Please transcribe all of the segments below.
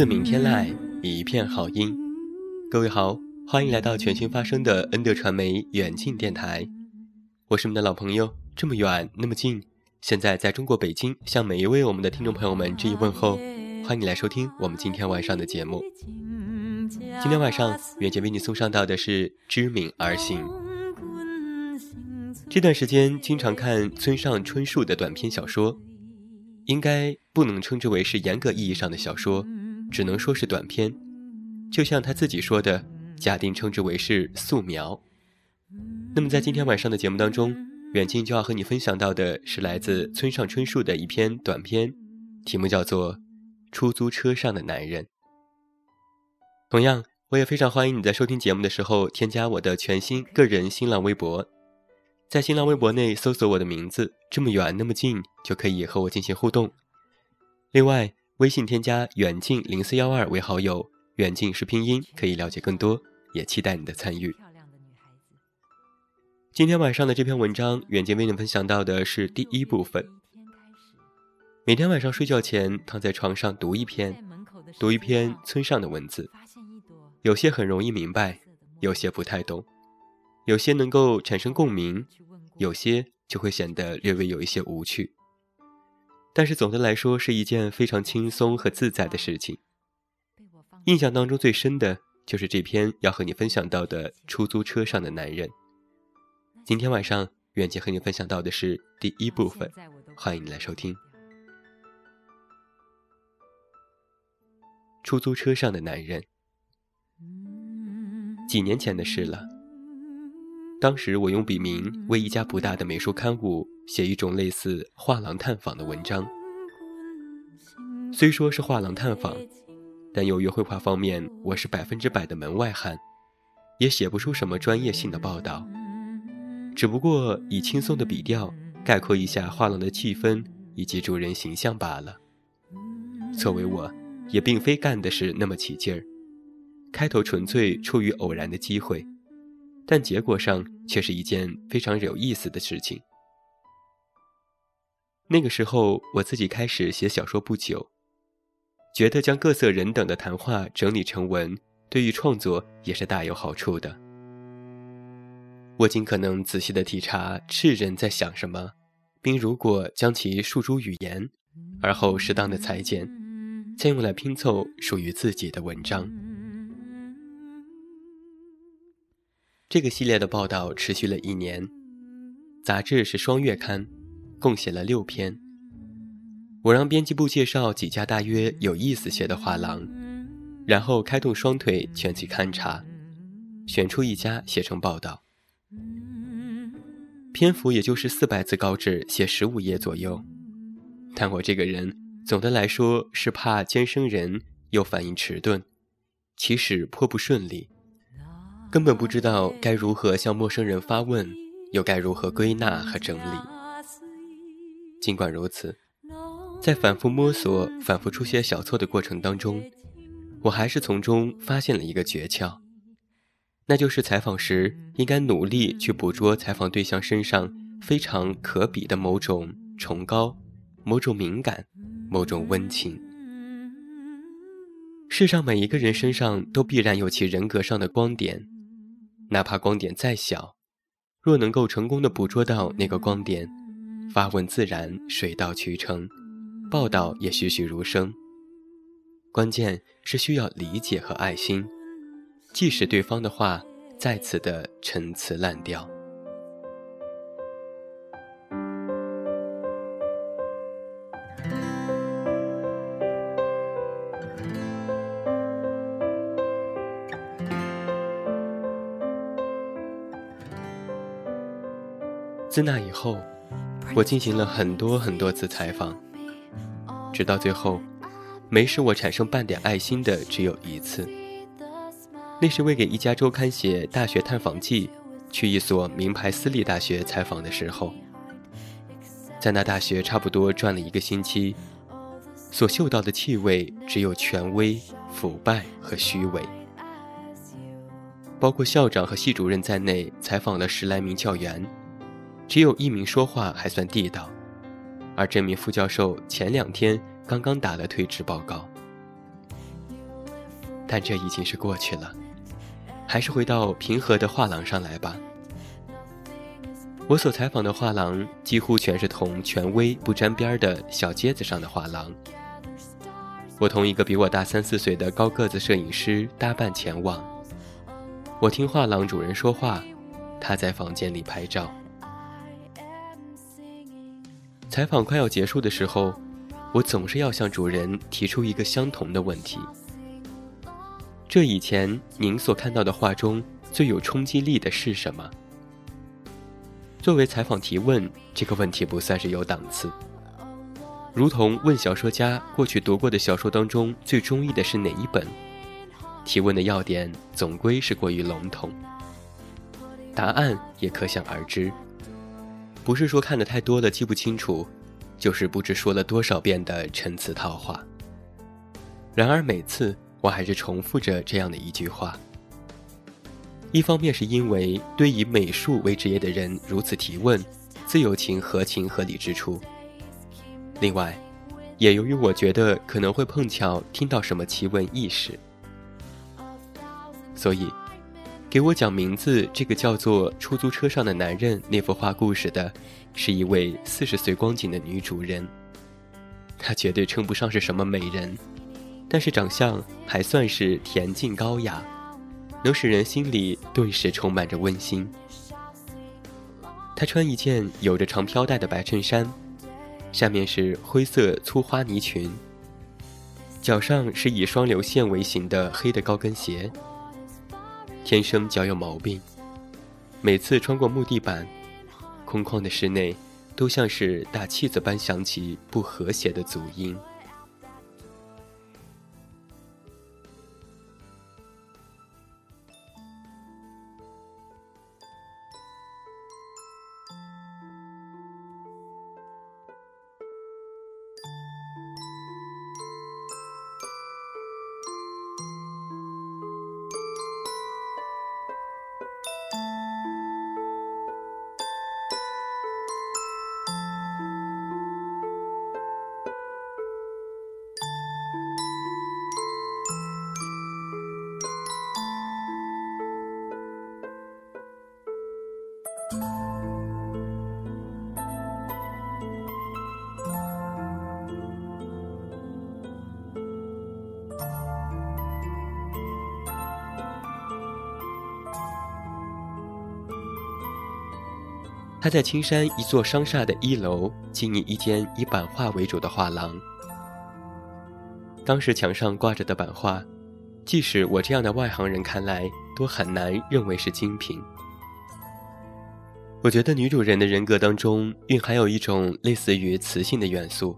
自明天籁，一片好音。各位好，欢迎来到全新发声的恩德传媒远近电台。我是你们的老朋友，这么远那么近，现在在中国北京，向每一位我们的听众朋友们致以问候。欢迎你来收听我们今天晚上的节目。今天晚上，远姐为你送上到的是《知名而行》。这段时间经常看村上春树的短篇小说，应该不能称之为是严格意义上的小说。只能说是短篇，就像他自己说的，假定称之为是素描。那么在今天晚上的节目当中，远近就要和你分享到的是来自村上春树的一篇短篇，题目叫做《出租车上的男人》。同样，我也非常欢迎你在收听节目的时候添加我的全新个人新浪微博，在新浪微博内搜索我的名字“这么远那么近”，就可以和我进行互动。另外，微信添加远近零四幺二为好友，远近是拼音，可以了解更多，也期待你的参与。今天晚上的这篇文章，远近为你分享到的是第一部分。每天晚上睡觉前，躺在床上读一篇，读一篇村上的文字，有些很容易明白，有些不太懂，有些能够产生共鸣，有些就会显得略微有一些无趣。但是总的来说是一件非常轻松和自在的事情。印象当中最深的就是这篇要和你分享到的出租车上的男人。今天晚上远姐和你分享到的是第一部分，欢迎你来收听。出租车上的男人，几年前的事了。当时我用笔名为一家不大的美术刊物。写一种类似画廊探访的文章，虽说是画廊探访，但由于绘画方面我是百分之百的门外汉，也写不出什么专业性的报道，只不过以轻松的笔调概括一下画廊的气氛以及主人形象罢了。作为我，也并非干的是那么起劲儿，开头纯粹出于偶然的机会，但结果上却是一件非常有意思的事情。那个时候，我自己开始写小说不久，觉得将各色人等的谈话整理成文，对于创作也是大有好处的。我尽可能仔细的体察世人在想什么，并如果将其诉诸语言，而后适当的裁剪，再用来拼凑属于自己的文章。这个系列的报道持续了一年，杂志是双月刊。共写了六篇。我让编辑部介绍几家大约有意思些的画廊，然后开动双腿全去勘察，选出一家写成报道。篇幅也就是四百字高纸，写十五页左右。但我这个人总的来说是怕兼生人，又反应迟钝，起始颇不顺利，根本不知道该如何向陌生人发问，又该如何归纳和整理。尽管如此，在反复摸索、反复出现小错的过程当中，我还是从中发现了一个诀窍，那就是采访时应该努力去捕捉采访对象身上非常可比的某种崇高、某种敏感、某种温情。世上每一个人身上都必然有其人格上的光点，哪怕光点再小，若能够成功的捕捉到那个光点，发问自然，水到渠成。报道也栩栩如生，关键是需要理解和爱心，即使对方的话再次的陈词滥调。自那以后，我进行了很多很多次采访。直到最后，没使我产生半点爱心的只有一次。那是为给一家周刊写大学探访记，去一所名牌私立大学采访的时候，在那大学差不多转了一个星期，所嗅到的气味只有权威、腐败和虚伪。包括校长和系主任在内，采访了十来名教员，只有一名说话还算地道。而这名副教授前两天刚刚打了退职报告，但这已经是过去了，还是回到平和的画廊上来吧。我所采访的画廊几乎全是同权威不沾边的小街子上的画廊。我同一个比我大三四岁的高个子摄影师搭伴前往，我听画廊主人说话，他在房间里拍照。采访快要结束的时候，我总是要向主人提出一个相同的问题：这以前您所看到的画中最有冲击力的是什么？作为采访提问，这个问题不算是有档次，如同问小说家过去读过的小说当中最中意的是哪一本，提问的要点总归是过于笼统，答案也可想而知。不是说看的太多了记不清楚，就是不知说了多少遍的陈词套话。然而每次我还是重复着这样的一句话。一方面是因为对以美术为职业的人如此提问，自有其合情合理之处；另外，也由于我觉得可能会碰巧听到什么奇闻异事，所以。给我讲名字，这个叫做《出租车上的男人》那幅画故事的，是一位四十岁光景的女主人。她绝对称不上是什么美人，但是长相还算是恬静高雅，能使人心里顿时充满着温馨。她穿一件有着长飘带的白衬衫，下面是灰色粗花呢裙，脚上是以双流线为形的黑的高跟鞋。天生脚有毛病，每次穿过木地板，空旷的室内，都像是打气子般响起不和谐的足音。他在青山一座商厦的一楼经营一间以版画为主的画廊。当时墙上挂着的版画，即使我这样的外行人看来，都很难认为是精品。我觉得女主人的人格当中蕴含有一种类似于磁性的元素，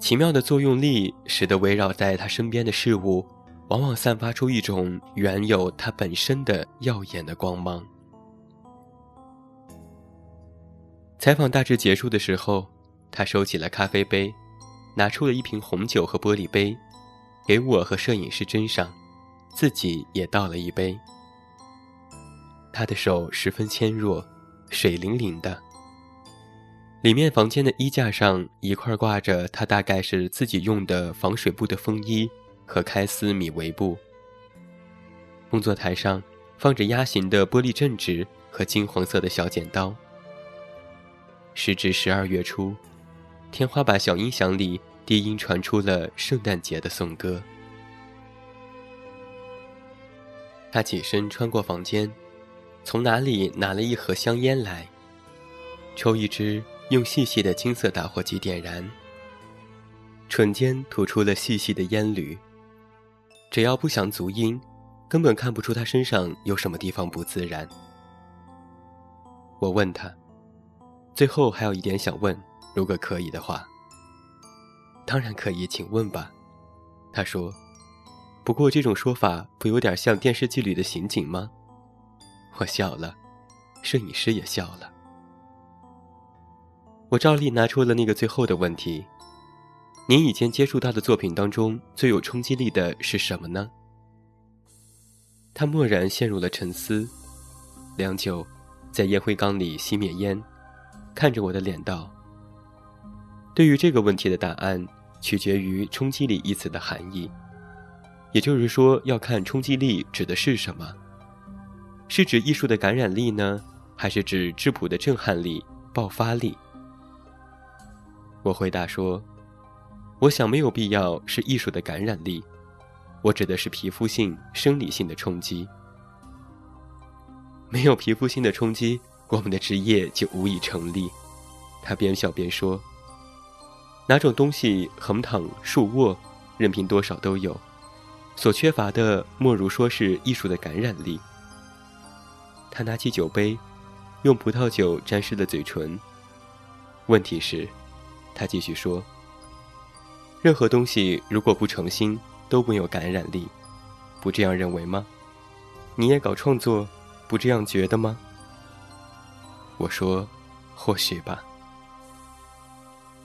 奇妙的作用力使得围绕在她身边的事物，往往散发出一种原有它本身的耀眼的光芒。采访大致结束的时候，他收起了咖啡杯，拿出了一瓶红酒和玻璃杯，给我和摄影师斟上，自己也倒了一杯。他的手十分纤弱，水灵灵的。里面房间的衣架上一块挂着他大概是自己用的防水布的风衣和开司米围布。工作台上放着压形的玻璃正纸和金黄色的小剪刀。时值十二月初，天花板小音响里低音传出了圣诞节的颂歌。他起身穿过房间，从哪里拿了一盒香烟来，抽一支，用细细的金色打火机点燃，唇间吐出了细细的烟缕。只要不响足音。根本看不出他身上有什么地方不自然。我问他，最后还有一点想问，如果可以的话。当然可以，请问吧。他说。不过这种说法不有点像电视剧里的刑警吗？我笑了，摄影师也笑了。我照例拿出了那个最后的问题：您以前接触到的作品当中最有冲击力的是什么呢？他蓦然陷入了沉思，良久，在烟灰缸里熄灭烟，看着我的脸道：“对于这个问题的答案，取决于‘冲击力’一词的含义。也就是说，要看冲击力指的是什么，是指艺术的感染力呢，还是指质朴的震撼力、爆发力？”我回答说：“我想没有必要是艺术的感染力。”我指的是皮肤性、生理性的冲击。没有皮肤性的冲击，我们的职业就无以成立。他边笑边说：“哪种东西横躺、竖卧，任凭多少都有，所缺乏的莫如说是艺术的感染力。”他拿起酒杯，用葡萄酒沾湿了嘴唇。问题是，他继续说：“任何东西如果不诚心。”都没有感染力，不这样认为吗？你也搞创作，不这样觉得吗？我说，或许吧。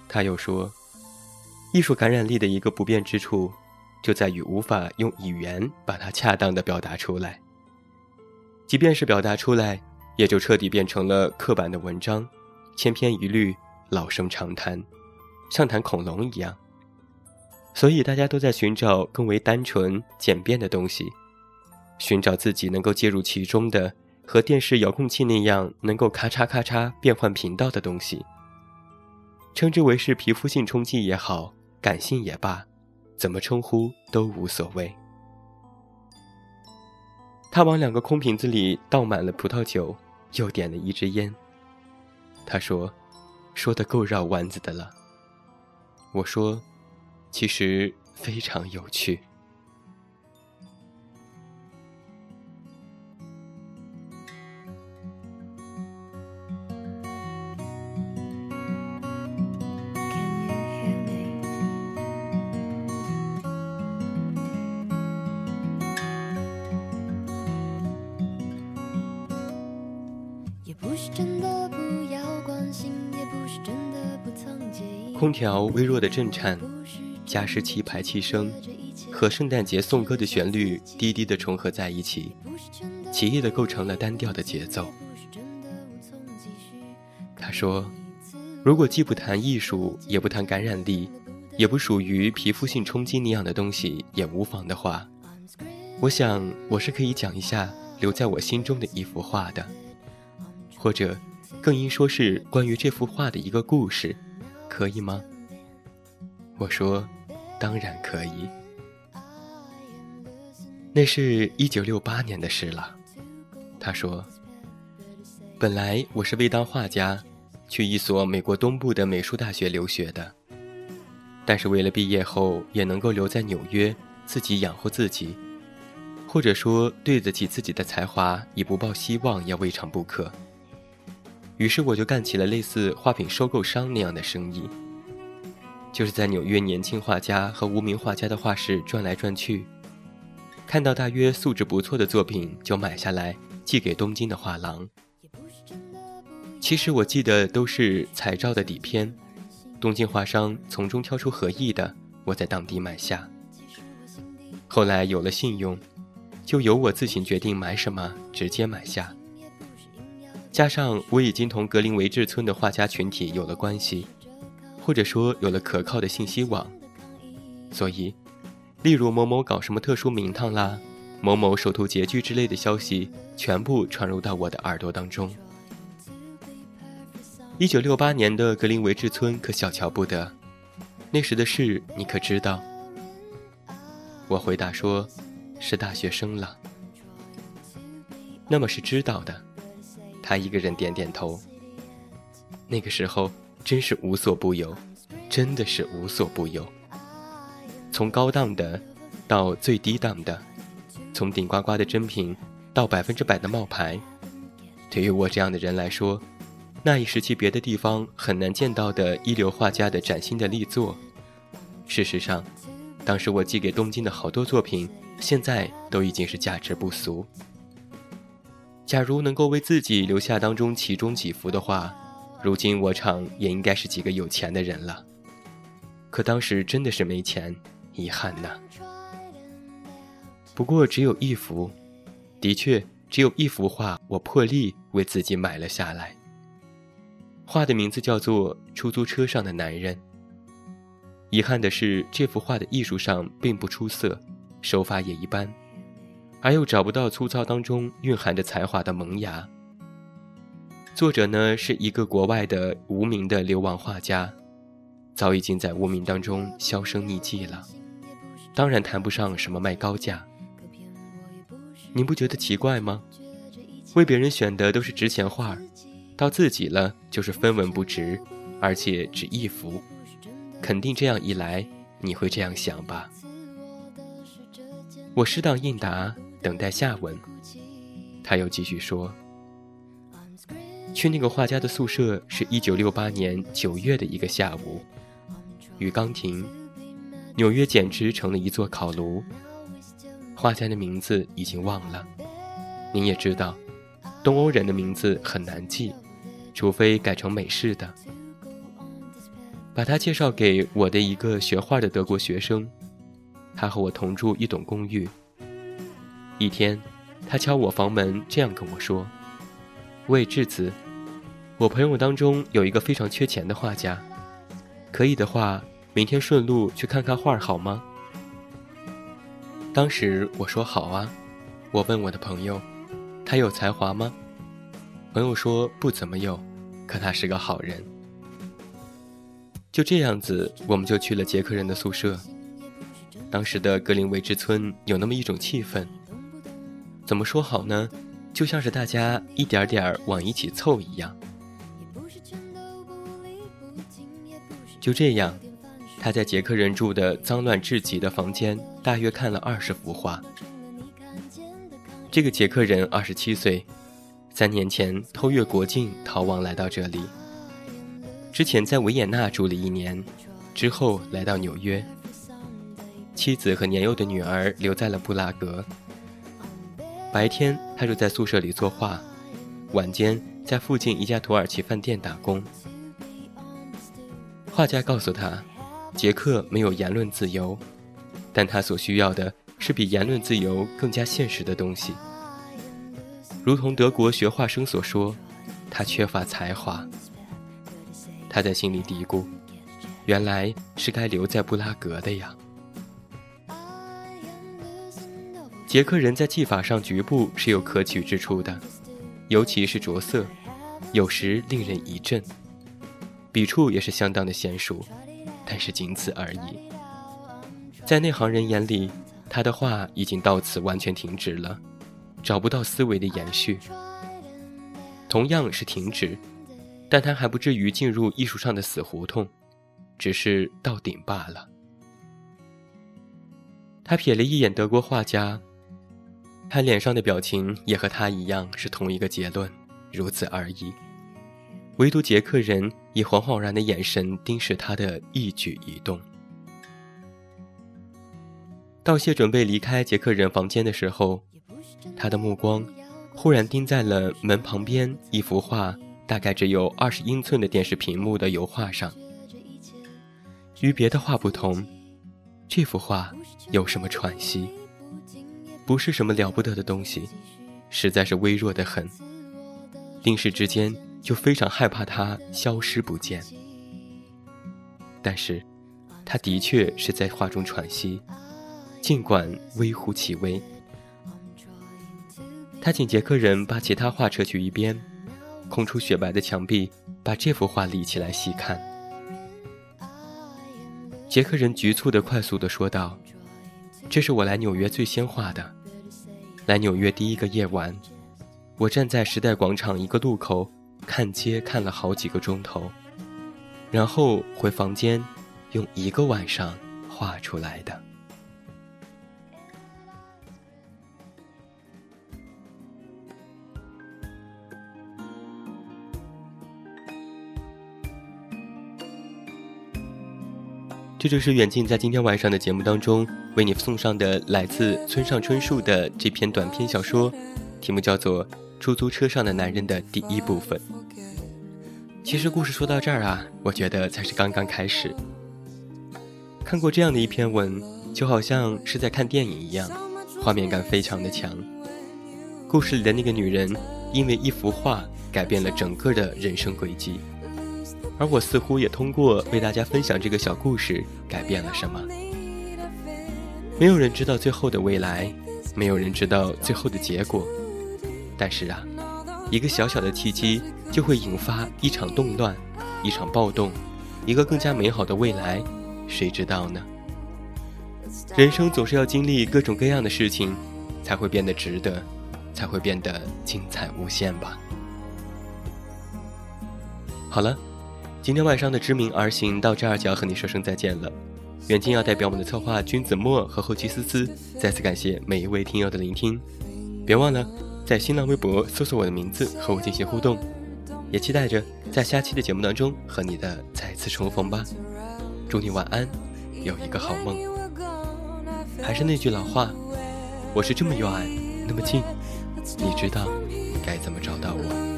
他又说，艺术感染力的一个不便之处，就在于无法用语言把它恰当的表达出来。即便是表达出来，也就彻底变成了刻板的文章，千篇一律，老生常谈，像谈恐龙一样。所以大家都在寻找更为单纯、简便的东西，寻找自己能够介入其中的，和电视遥控器那样能够咔嚓咔嚓变换频道的东西。称之为是皮肤性冲击也好，感性也罢，怎么称呼都无所谓。他往两个空瓶子里倒满了葡萄酒，又点了一支烟。他说：“说的够绕弯子的了。”我说。其实非常有趣。空调微弱的震颤。加湿器排气声和圣诞节颂歌的旋律低低的重合在一起，奇异的构成了单调的节奏。他说：“如果既不谈艺术，也不谈感染力，也不属于皮肤性冲击那样的东西也无妨的话，我想我是可以讲一下留在我心中的一幅画的，或者更应说是关于这幅画的一个故事，可以吗？”我说：“当然可以。”那是一九六八年的事了。他说：“本来我是为当画家，去一所美国东部的美术大学留学的。但是为了毕业后也能够留在纽约，自己养活自己，或者说对得起自己的才华，以不抱希望也未尝不可。于是我就干起了类似画品收购商那样的生意。”就是在纽约年轻画家和无名画家的画室转来转去，看到大约素质不错的作品就买下来寄给东京的画廊。其实我记得都是彩照的底片，东京画商从中挑出合意的，我在当地买下。后来有了信用，就由我自行决定买什么，直接买下。加上我已经同格林维治村的画家群体有了关系，或者说有了可靠的信息网，所以，例如某某搞什么特殊名堂啦，某某手头拮据之类的消息，全部传入到我的耳朵当中。一九六八年的格林维治村可小瞧不得，那时的事你可知道？我回答说，是大学生了。那么是知道的。他一个人点点头。那个时候真是无所不有，真的是无所不有。从高档的到最低档的，从顶呱呱的真品到百分之百的冒牌，对于我这样的人来说，那一时期别的地方很难见到的一流画家的崭新的力作。事实上，当时我寄给东京的好多作品，现在都已经是价值不俗。假如能够为自己留下当中其中几幅的话，如今我厂也应该是几个有钱的人了。可当时真的是没钱，遗憾呐。不过只有一幅，的确只有一幅画，我破例为自己买了下来。画的名字叫做《出租车上的男人》。遗憾的是，这幅画的艺术上并不出色，手法也一般。而又找不到粗糙当中蕴含着才华的萌芽。作者呢是一个国外的无名的流亡画家，早已经在无名当中销声匿迹了，当然谈不上什么卖高价。您不觉得奇怪吗？为别人选的都是值钱画，到自己了就是分文不值，而且只一幅，肯定这样一来你会这样想吧？我适当应答。等待下文，他又继续说：“去那个画家的宿舍是一九六八年九月的一个下午，鱼缸亭，纽约简直成了一座烤炉。画家的名字已经忘了，您也知道，东欧人的名字很难记，除非改成美式的。把他介绍给我的一个学画的德国学生，他和我同住一栋公寓。”一天，他敲我房门，这样跟我说：“喂，智子，我朋友当中有一个非常缺钱的画家，可以的话，明天顺路去看看画好吗？”当时我说：“好啊。”我问我的朋友：“他有才华吗？”朋友说：“不怎么有，可他是个好人。”就这样子，我们就去了捷克人的宿舍。当时的格林维治村有那么一种气氛。怎么说好呢？就像是大家一点点往一起凑一样。就这样，他在捷克人住的脏乱至极的房间，大约看了二十幅画。这个捷克人二十七岁，三年前偷越国境逃亡来到这里。之前在维也纳住了一年，之后来到纽约。妻子和年幼的女儿留在了布拉格。白天，他就在宿舍里作画；晚间，在附近一家土耳其饭店打工。画家告诉他，捷克没有言论自由，但他所需要的是比言论自由更加现实的东西。如同德国学画生所说，他缺乏才华。他在心里嘀咕：原来是该留在布拉格的呀。捷克人在技法上局部是有可取之处的，尤其是着色，有时令人一震。笔触也是相当的娴熟，但是仅此而已。在内行人眼里，他的画已经到此完全停止了，找不到思维的延续。同样是停止，但他还不至于进入艺术上的死胡同，只是到顶罢了。他瞥了一眼德国画家。他脸上的表情也和他一样是同一个结论，如此而已。唯独杰克人以惶惶然的眼神盯视他的一举一动。道谢准备离开杰克人房间的时候，他的目光忽然盯在了门旁边一幅画，大概只有二十英寸的电视屏幕的油画上。与别的画不同，这幅画有什么喘息？不是什么了不得的东西，实在是微弱的很。定时之间就非常害怕它消失不见。但是，他的确是在画中喘息，尽管微乎其微。他请捷克人把其他画撤去一边，空出雪白的墙壁，把这幅画立起来细看。捷克人局促的、快速的说道：“这是我来纽约最先画的。来纽约第一个夜晚。”我站在时代广场一个路口，看街看了好几个钟头，然后回房间，用一个晚上画出来的。这就是远近在今天晚上的节目当中为你送上的来自村上春树的这篇短篇小说，题目叫做。出租车上的男人的第一部分。其实故事说到这儿啊，我觉得才是刚刚开始。看过这样的一篇文，就好像是在看电影一样，画面感非常的强。故事里的那个女人，因为一幅画改变了整个的人生轨迹，而我似乎也通过为大家分享这个小故事，改变了什么。没有人知道最后的未来，没有人知道最后的结果。但是啊，一个小小的契机就会引发一场动乱，一场暴动，一个更加美好的未来，谁知道呢？人生总是要经历各种各样的事情，才会变得值得，才会变得精彩无限吧。好了，今天晚上的知名而行到这儿就要和你说声再见了。远近要代表我们的策划君子墨和后期思思，再次感谢每一位听友的聆听，别忘了。在新浪微博搜索我的名字和我进行互动，也期待着在下期的节目当中和你的再次重逢吧。祝你晚安，有一个好梦。还是那句老话，我是这么远，那么近，你知道该怎么找到我。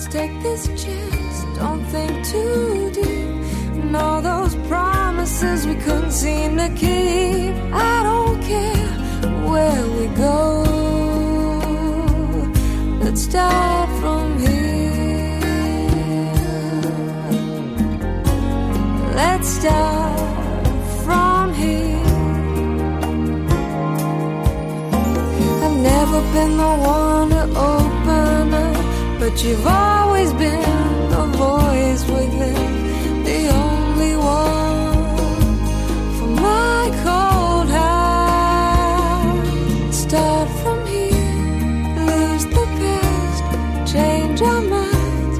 Let's take this chance. Don't think too deep. And all those promises we couldn't seem to keep. I don't care where we go. Let's start from here. Let's start. been the one You've always been the voice within, the only one for my cold heart. Start from here, lose the past, change our minds.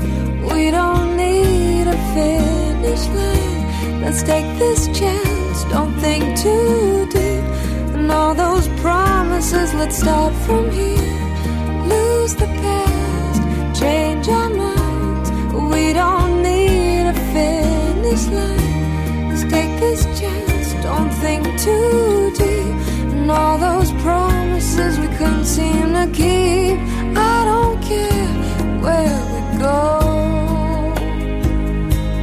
We don't need a finish line. Let's take this chance, don't think too deep. And all those promises, let's start from here. Line. Let's take this chance, don't think too deep. And all those promises we couldn't seem to keep. I don't care where we go.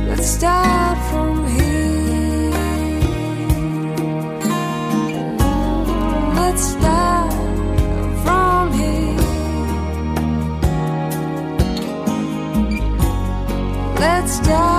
Let's start from here. Let's start from here. Let's start